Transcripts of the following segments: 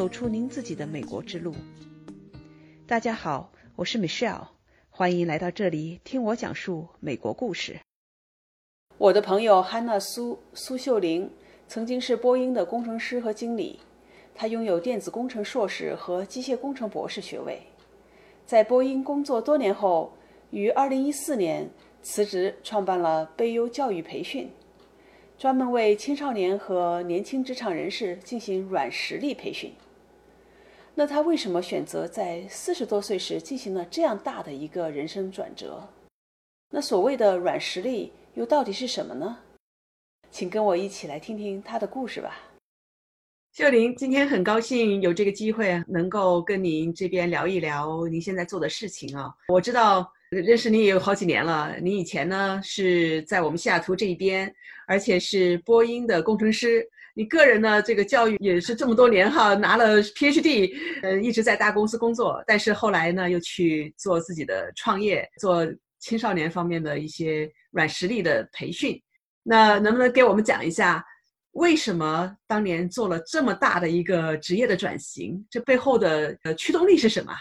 走出您自己的美国之路。大家好，我是 Michelle，欢迎来到这里听我讲述美国故事。我的朋友汉娜苏苏秀玲曾经是波音的工程师和经理，她拥有电子工程硕士和机械工程博士学位。在波音工作多年后，于2014年辞职，创办了贝优教育培训，专门为青少年和年轻职场人士进行软实力培训。那他为什么选择在四十多岁时进行了这样大的一个人生转折？那所谓的软实力又到底是什么呢？请跟我一起来听听他的故事吧。秀玲，今天很高兴有这个机会能够跟您这边聊一聊您现在做的事情啊。我知道认识你也有好几年了，你以前呢是在我们西雅图这一边，而且是波音的工程师。你个人呢，这个教育也是这么多年哈，拿了 PhD，呃，一直在大公司工作，但是后来呢，又去做自己的创业，做青少年方面的一些软实力的培训。那能不能给我们讲一下，为什么当年做了这么大的一个职业的转型？这背后的呃驱动力是什么？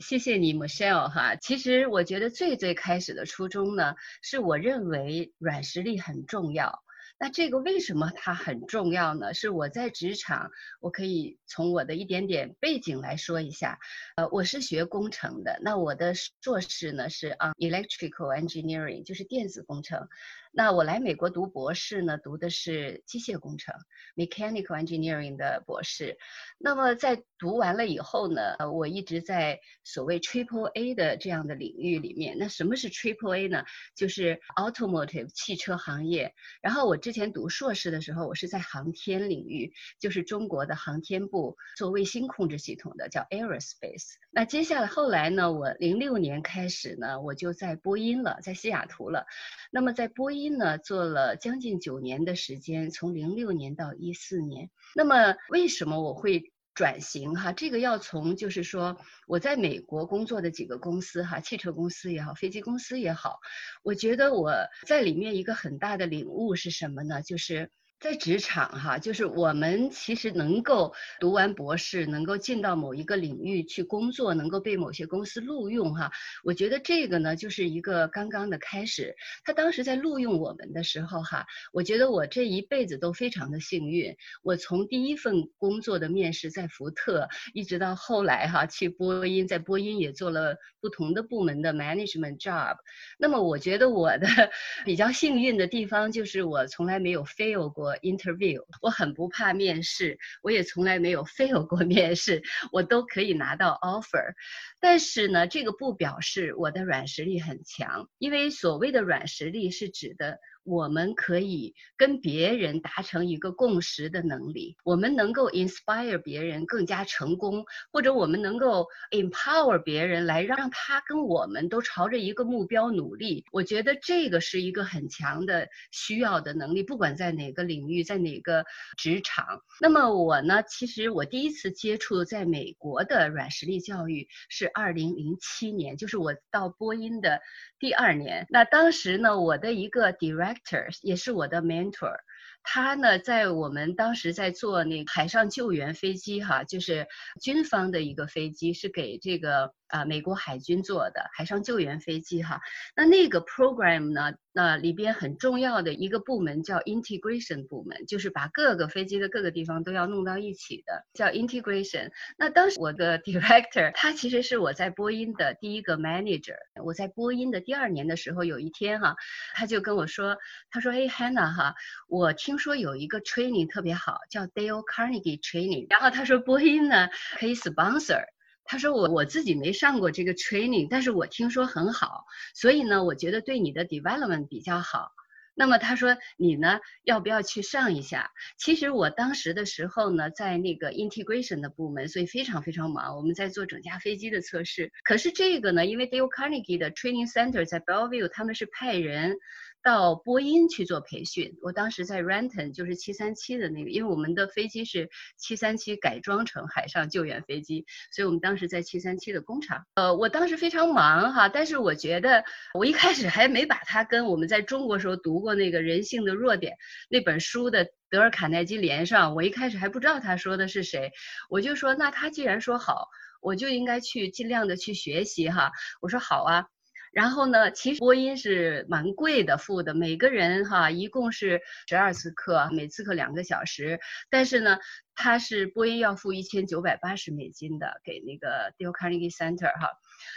谢谢你，Michelle 哈。其实我觉得最最开始的初衷呢，是我认为软实力很重要。那这个为什么它很重要呢？是我在职场，我可以从我的一点点背景来说一下。呃，我是学工程的，那我的硕士呢是啊，electrical engineering，就是电子工程。那我来美国读博士呢，读的是机械工程 （mechanical engineering） 的博士。那么在读完了以后呢，我一直在所谓 Triple A 的这样的领域里面。那什么是 Triple A 呢？就是 automotive 汽车行业。然后我之前读硕士的时候，我是在航天领域，就是中国的航天部做卫星控制系统的，叫 aerospace。那接下来后来呢，我零六年开始呢，我就在波音了，在西雅图了。那么在波音。呢，做了将近九年的时间，从零六年到一四年。那么为什么我会转型哈？这个要从就是说我在美国工作的几个公司哈，汽车公司也好，飞机公司也好，我觉得我在里面一个很大的领悟是什么呢？就是。在职场哈，就是我们其实能够读完博士，能够进到某一个领域去工作，能够被某些公司录用哈。我觉得这个呢，就是一个刚刚的开始。他当时在录用我们的时候哈，我觉得我这一辈子都非常的幸运。我从第一份工作的面试在福特，一直到后来哈去波音，在波音也做了不同的部门的 management job。那么我觉得我的 比较幸运的地方就是我从来没有 fail 过。interview，我很不怕面试，我也从来没有 fail 过面试，我都可以拿到 offer。但是呢，这个不表示我的软实力很强，因为所谓的软实力是指的。我们可以跟别人达成一个共识的能力，我们能够 inspire 别人更加成功，或者我们能够 empower 别人来让他跟我们都朝着一个目标努力。我觉得这个是一个很强的需要的能力，不管在哪个领域，在哪个职场。那么我呢，其实我第一次接触在美国的软实力教育是二零零七年，就是我到波音的第二年。那当时呢，我的一个 direct actor 也是我的 mentor，他呢在我们当时在做那海上救援飞机哈，就是军方的一个飞机，是给这个。啊，美国海军做的海上救援飞机哈，那那个 program 呢，那里边很重要的一个部门叫 integration 部门，就是把各个飞机的各个地方都要弄到一起的，叫 integration。那当时我的 director 他其实是我在波音的第一个 manager。我在波音的第二年的时候，有一天哈，他就跟我说，他说，哎，Hannah 哈，我听说有一个 training 特别好，叫 Dale Carnegie training。然后他说波音呢可以 sponsor。他说我我自己没上过这个 training，但是我听说很好，所以呢，我觉得对你的 development 比较好。那么他说你呢要不要去上一下？其实我当时的时候呢，在那个 integration 的部门，所以非常非常忙，我们在做整架飞机的测试。可是这个呢，因为 Dale Carnegie 的 training center 在 Bellevue，他们是派人。到波音去做培训。我当时在 Renton，就是七三七的那个，因为我们的飞机是七三七改装成海上救援飞机，所以我们当时在七三七的工厂。呃，我当时非常忙哈，但是我觉得我一开始还没把它跟我们在中国时候读过那个人性的弱点那本书的德尔卡耐基连上。我一开始还不知道他说的是谁，我就说那他既然说好，我就应该去尽量的去学习哈。我说好啊。然后呢，其实播音是蛮贵的，付的每个人哈，一共是十二次课，每次课两个小时。但是呢，他是播音要付一千九百八十美金的，给那个 Dale Carnegie Center 哈。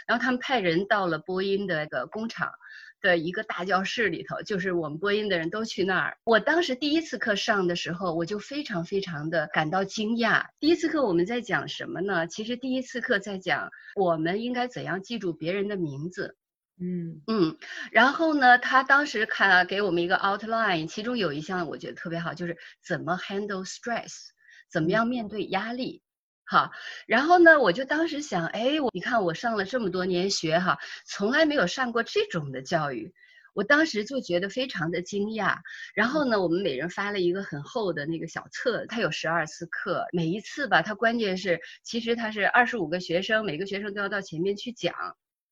然后他们派人到了播音的个工厂的一个大教室里头，就是我们播音的人都去那儿。我当时第一次课上的时候，我就非常非常的感到惊讶。第一次课我们在讲什么呢？其实第一次课在讲我们应该怎样记住别人的名字。嗯嗯，然后呢，他当时看给我们一个 outline，其中有一项我觉得特别好，就是怎么 handle stress，怎么样面对压力，哈。然后呢，我就当时想，哎，我你看我上了这么多年学哈，从来没有上过这种的教育，我当时就觉得非常的惊讶。然后呢，我们每人发了一个很厚的那个小册，它有十二次课，每一次吧，它关键是其实它是二十五个学生，每个学生都要到前面去讲。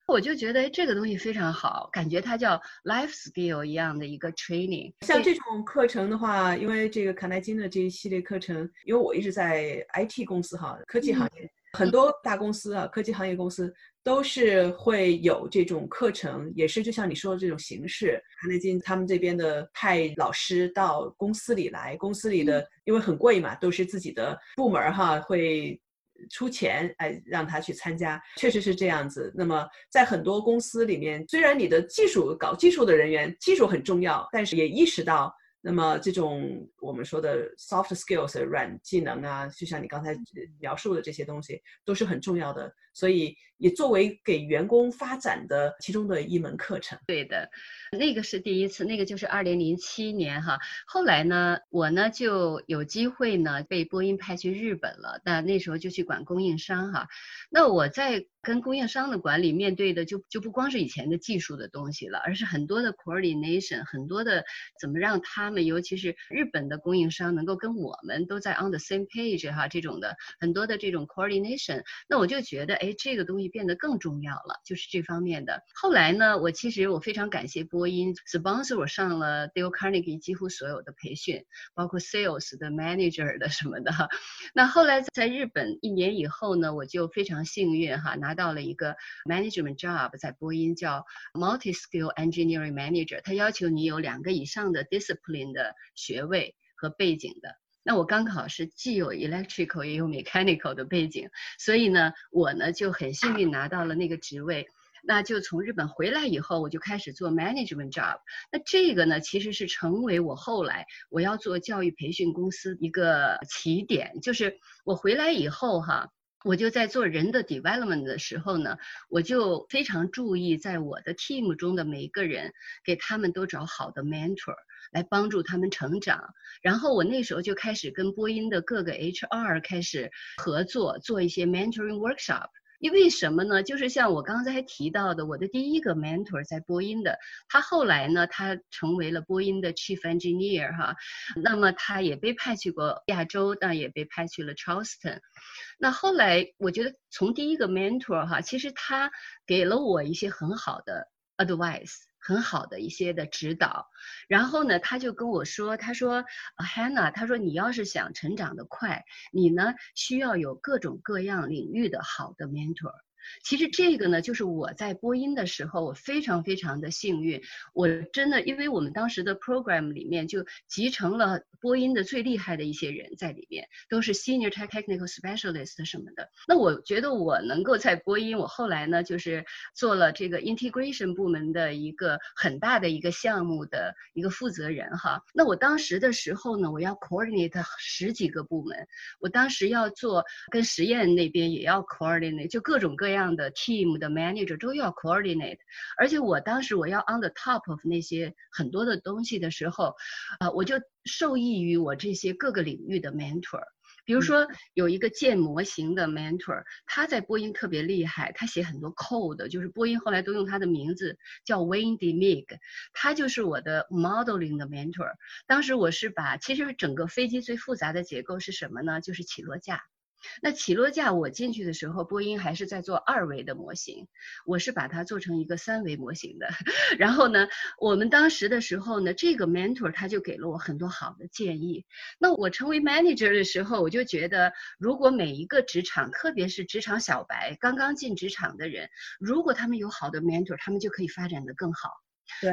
我就觉得这个东西非常好，感觉它叫 life skill 一样的一个 training。像这种课程的话，因为这个卡耐基的这一系列课程，因为我一直在 IT 公司哈，科技行业，很多大公司啊，科技行业公司都是会有这种课程，也是就像你说的这种形式。卡耐基他们这边的派老师到公司里来，公司里的因为很贵嘛，都是自己的部门哈会。出钱哎，让他去参加，确实是这样子。那么，在很多公司里面，虽然你的技术搞技术的人员技术很重要，但是也意识到，那么这种我们说的 soft skills 软技能啊，就像你刚才描述的这些东西，都是很重要的。所以，也作为给员工发展的其中的一门课程。对的。那个是第一次，那个就是二零零七年哈。后来呢，我呢就有机会呢被波音派去日本了。但那时候就去管供应商哈。那我在跟供应商的管理面对的就就不光是以前的技术的东西了，而是很多的 coordination，很多的怎么让他们，尤其是日本的供应商能够跟我们都在 on the same page 哈，这种的很多的这种 coordination。那我就觉得哎，这个东西变得更重要了，就是这方面的。后来呢，我其实我非常感谢波。音 sponsor 我上了 Dale Carnegie 几乎所有的培训，包括 sales 的 manager 的什么的。那后来在日本一年以后呢，我就非常幸运哈，拿到了一个 management job，在波音叫 multi skill engineering manager，他要求你有两个以上的 discipline 的学位和背景的。那我刚好是既有 electrical 也有 mechanical 的背景，所以呢，我呢就很幸运拿到了那个职位。那就从日本回来以后，我就开始做 management job。那这个呢，其实是成为我后来我要做教育培训公司一个起点。就是我回来以后哈，我就在做人的 development 的时候呢，我就非常注意在我的 team 中的每一个人，给他们都找好的 mentor 来帮助他们成长。然后我那时候就开始跟波音的各个 HR 开始合作，做一些 mentoring workshop。因为什么呢？就是像我刚才提到的，我的第一个 mentor 在波音的，他后来呢，他成为了波音的 chief engineer 哈，那么他也被派去过亚洲，但也被派去了 Charleston。那后来我觉得从第一个 mentor 哈，其实他给了我一些很好的 advice。很好的一些的指导，然后呢，他就跟我说，他说，Hannah，他说你要是想成长的快，你呢需要有各种各样领域的好的 mentor。其实这个呢，就是我在播音的时候，我非常非常的幸运。我真的，因为我们当时的 program 里面就集成了播音的最厉害的一些人在里面，都是 senior technical specialist 什么的。那我觉得我能够在播音，我后来呢就是做了这个 integration 部门的一个很大的一个项目的一个负责人哈。那我当时的时候呢，我要 coordinate 十几个部门，我当时要做跟实验那边也要 coordinate，就各种各样。这样的 team 的 manager 都要 coordinate，而且我当时我要 on the top of 那些很多的东西的时候，啊，我就受益于我这些各个领域的 mentor。比如说有一个建模型的 mentor，他在波音特别厉害，他写很多 code，就是波音后来都用他的名字叫 Wayne Demig，他就是我的 modeling 的 mentor。当时我是把其实整个飞机最复杂的结构是什么呢？就是起落架。那起落架我进去的时候，波音还是在做二维的模型，我是把它做成一个三维模型的。然后呢，我们当时的时候呢，这个 mentor 他就给了我很多好的建议。那我成为 manager 的时候，我就觉得，如果每一个职场，特别是职场小白刚刚进职场的人，如果他们有好的 mentor，他们就可以发展的更好。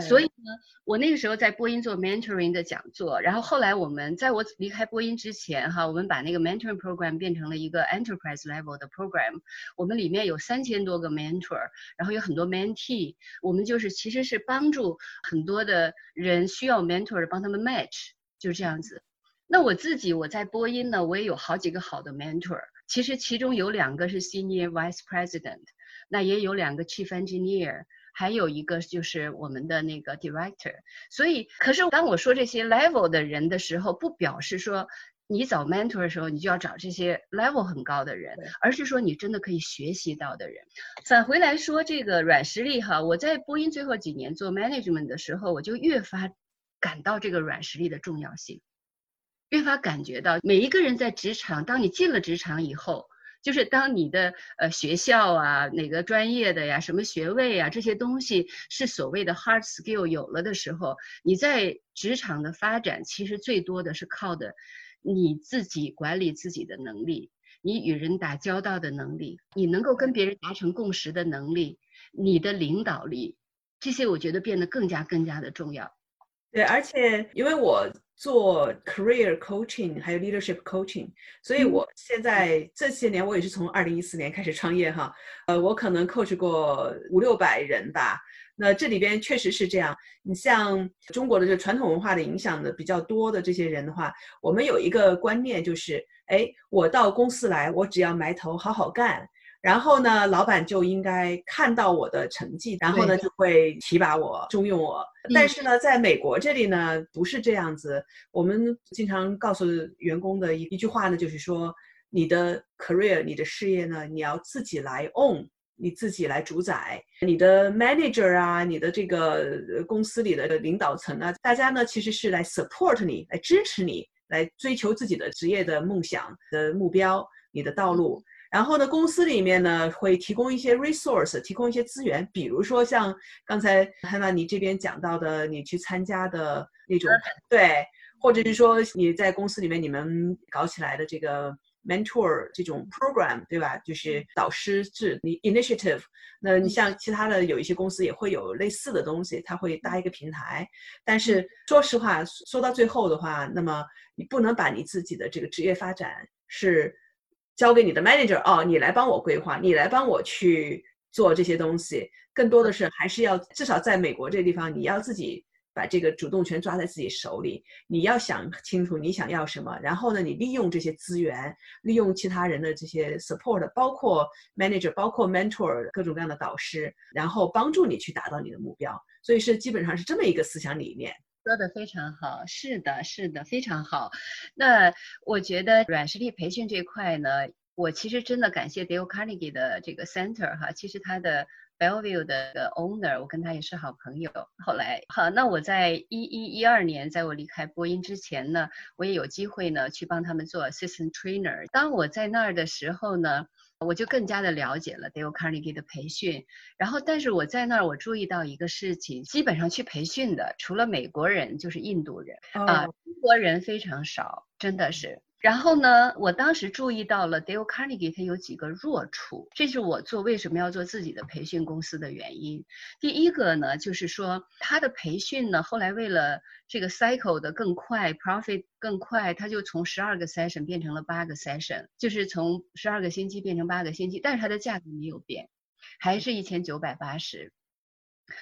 所以呢，我那个时候在波音做 mentoring 的讲座，然后后来我们在我离开波音之前，哈，我们把那个 mentoring program 变成了一个 enterprise level 的 program，我们里面有三千多个 mentor，然后有很多 mentee，我们就是其实是帮助很多的人需要 mentor 帮他们 match，就是这样子。那我自己我在波音呢，我也有好几个好的 mentor，其实其中有两个是 senior vice president，那也有两个 chief engineer。还有一个就是我们的那个 director，所以，可是当我说这些 level 的人的时候，不表示说你找 mentor 的时候，你就要找这些 level 很高的人，而是说你真的可以学习到的人。返回来说这个软实力哈，我在播音最后几年做 management 的时候，我就越发感到这个软实力的重要性，越发感觉到每一个人在职场，当你进了职场以后。就是当你的呃学校啊哪个专业的呀什么学位啊这些东西是所谓的 hard skill 有了的时候，你在职场的发展其实最多的是靠的你自己管理自己的能力，你与人打交道的能力，你能够跟别人达成共识的能力，你的领导力，这些我觉得变得更加更加的重要。对，而且因为我。做 career coaching 还有 leadership coaching，所以我现在这些年我也是从二零一四年开始创业哈，呃，我可能 coach 过五六百人吧。那这里边确实是这样，你像中国的这传统文化的影响的比较多的这些人的话，我们有一个观念就是，哎，我到公司来，我只要埋头好好干。然后呢，老板就应该看到我的成绩，然后呢就会提拔我、重用我。但是呢，在美国这里呢，不是这样子。我们经常告诉员工的一一句话呢，就是说，你的 career、你的事业呢，你要自己来 own，你自己来主宰。你的 manager 啊，你的这个公司里的领导层啊，大家呢其实是来 support 你，来支持你，来追求自己的职业的梦想的目标，你的道路。然后呢，公司里面呢会提供一些 resource，提供一些资源，比如说像刚才汉娜你这边讲到的，你去参加的那种，对，或者是说你在公司里面你们搞起来的这个 mentor 这种 program，对吧？就是导师制，你 initiative。那你像其他的有一些公司也会有类似的东西，它会搭一个平台。但是说实话，说到最后的话，那么你不能把你自己的这个职业发展是。交给你的 manager 哦，你来帮我规划，你来帮我去做这些东西。更多的是还是要至少在美国这个地方，你要自己把这个主动权抓在自己手里。你要想清楚你想要什么，然后呢，你利用这些资源，利用其他人的这些 support，包括 manager，包括 mentor，各种各样的导师，然后帮助你去达到你的目标。所以是基本上是这么一个思想理念。说的非常好，是的，是的，非常好。那我觉得软实力培训这块呢，我其实真的感谢 Dale Carnegie 的这个 center 哈，其实他的 Bellevue 的 owner，我跟他也是好朋友。后来好，那我在一一一二年，在我离开播音之前呢，我也有机会呢去帮他们做 assistant trainer。当我在那儿的时候呢。我就更加的了解了 Dale Carnegie 的培训，然后但是我在那儿我注意到一个事情，基本上去培训的除了美国人就是印度人啊，中国人非常少，真的是。然后呢，我当时注意到了 Dale Carnegie 他有几个弱处，这是我做为什么要做自己的培训公司的原因。第一个呢，就是说他的培训呢，后来为了这个 cycle 的更快，profit 更快，他就从十二个 session 变成了八个 session，就是从十二个星期变成八个星期，但是它的价格没有变，还是一千九百八十。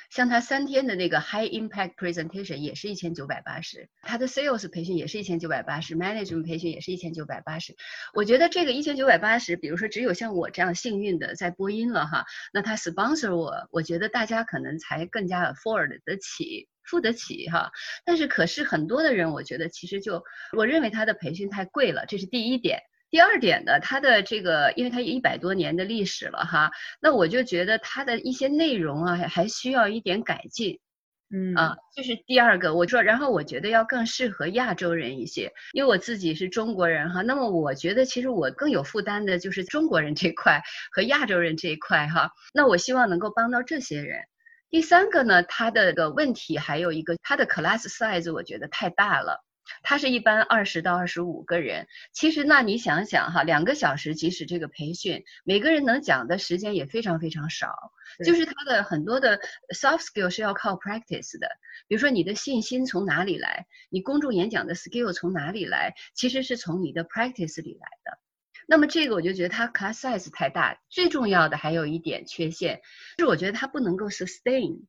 像他三天的那个 high impact presentation 也是一千九百八十，他的 sales 培训也是一千九百八十，management 培训也是一千九百八十。我觉得这个一千九百八十，比如说只有像我这样幸运的在播音了哈，那他 sponsor 我，我觉得大家可能才更加 afford 得起，付得起哈。但是可是很多的人，我觉得其实就我认为他的培训太贵了，这是第一点。第二点呢，它的这个，因为它一百多年的历史了哈，那我就觉得它的一些内容啊，还需要一点改进。嗯啊，就是第二个，我说，然后我觉得要更适合亚洲人一些，因为我自己是中国人哈，那么我觉得其实我更有负担的就是中国人这块和亚洲人这一块哈，那我希望能够帮到这些人。第三个呢，它的个问题还有一个，它的 class size 我觉得太大了。它是一般二十到二十五个人，其实那你想想哈，两个小时即使这个培训，每个人能讲的时间也非常非常少，就是他的很多的 soft skill 是要靠 practice 的，比如说你的信心从哪里来，你公众演讲的 skill 从哪里来，其实是从你的 practice 里来的。那么这个我就觉得它 class size 太大，最重要的还有一点缺陷，就是我觉得它不能够 sustain。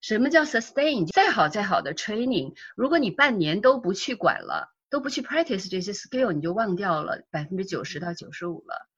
什么叫 sustain？再好再好的 training，如果你半年都不去管了，都不去 practice 这些 skill，你就忘掉了百分之九十到九十五了。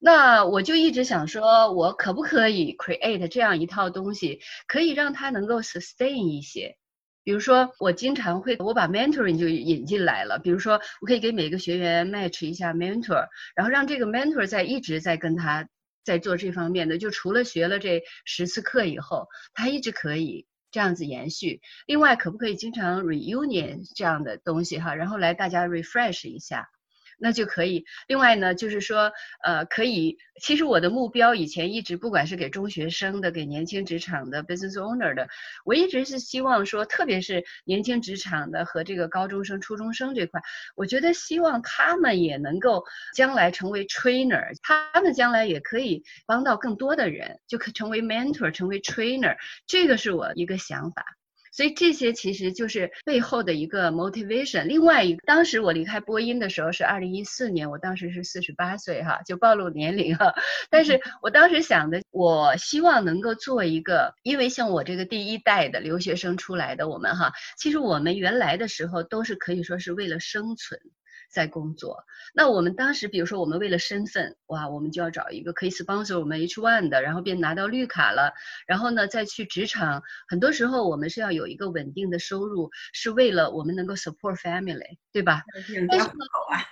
那我就一直想说，我可不可以 create 这样一套东西，可以让它能够 sustain 一些？比如说，我经常会我把 mentoring 就引进来了。比如说，我可以给每个学员 match 一下 mentor，然后让这个 mentor 在一直在跟他。在做这方面的，就除了学了这十次课以后，它一直可以这样子延续。另外，可不可以经常 reunion 这样的东西哈，然后来大家 refresh 一下。那就可以。另外呢，就是说，呃，可以。其实我的目标以前一直，不管是给中学生的，给年轻职场的 business owner 的，我一直是希望说，特别是年轻职场的和这个高中生、初中生这块，我觉得希望他们也能够将来成为 trainer，他们将来也可以帮到更多的人，就可成为 mentor，成为 trainer。这个是我一个想法。所以这些其实就是背后的一个 motivation。另外一个，当时我离开播音的时候是二零一四年，我当时是四十八岁哈，就暴露年龄哈。但是我当时想的，我希望能够做一个，因为像我这个第一代的留学生出来的我们哈，其实我们原来的时候都是可以说是为了生存。在工作，那我们当时，比如说我们为了身份，哇，我们就要找一个可以 sponsor 我们 H one 的，然后便拿到绿卡了，然后呢再去职场，很多时候我们是要有一个稳定的收入，是为了我们能够 support family，对吧？但是好啊，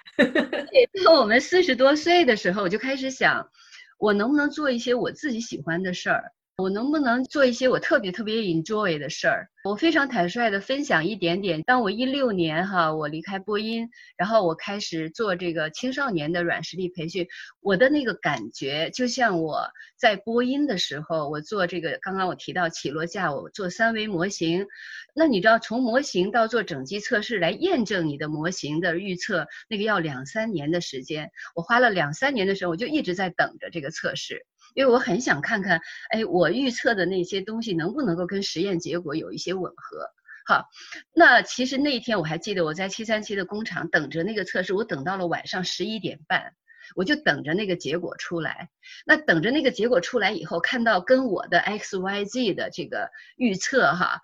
当我们四十多岁的时候，我就开始想，我能不能做一些我自己喜欢的事儿。我能不能做一些我特别特别 enjoy 的事儿？我非常坦率的分享一点点。当我一六年哈，我离开播音，然后我开始做这个青少年的软实力培训，我的那个感觉就像我在播音的时候，我做这个刚刚我提到起落架，我做三维模型。那你知道从模型到做整机测试来验证你的模型的预测，那个要两三年的时间。我花了两三年的时候，我就一直在等着这个测试。因为我很想看看，哎，我预测的那些东西能不能够跟实验结果有一些吻合。好，那其实那一天我还记得，我在七三七的工厂等着那个测试，我等到了晚上十一点半，我就等着那个结果出来。那等着那个结果出来以后，看到跟我的 X Y Z 的这个预测哈。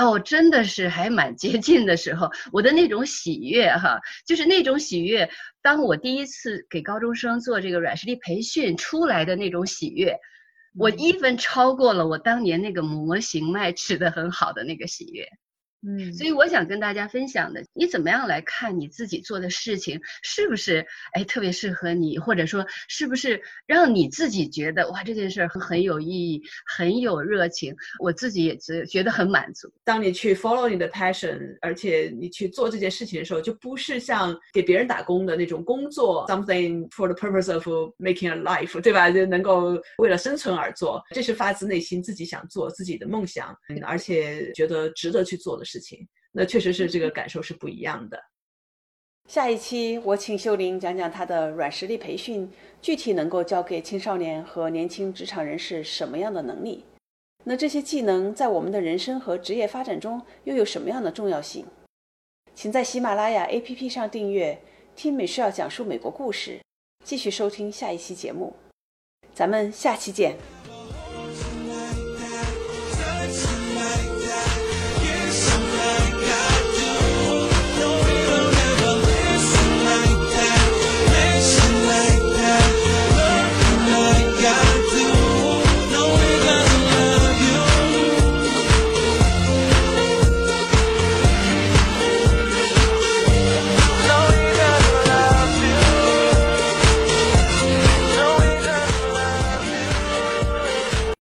哦，真的是还蛮接近的时候，我的那种喜悦哈，就是那种喜悦。当我第一次给高中生做这个软实力培训出来的那种喜悦，我 even 超过了我当年那个模型卖吃的很好的那个喜悦。嗯，所以我想跟大家分享的，你怎么样来看你自己做的事情，是不是哎特别适合你，或者说是不是让你自己觉得哇这件事很很有意义，很有热情，我自己也觉觉得很满足。当你去 follow 你的 passion，而且你去做这件事情的时候，就不是像给别人打工的那种工作，something for the purpose of making a life，对吧？就能够为了生存而做，这是发自内心自己想做自己的梦想，而且觉得值得去做的。事情，那确实是这个感受是不一样的。下一期我请秀玲讲讲她的软实力培训，具体能够教给青少年和年轻职场人士什么样的能力？那这些技能在我们的人生和职业发展中又有什么样的重要性？请在喜马拉雅 APP 上订阅，听美需要讲述美国故事，继续收听下一期节目。咱们下期见。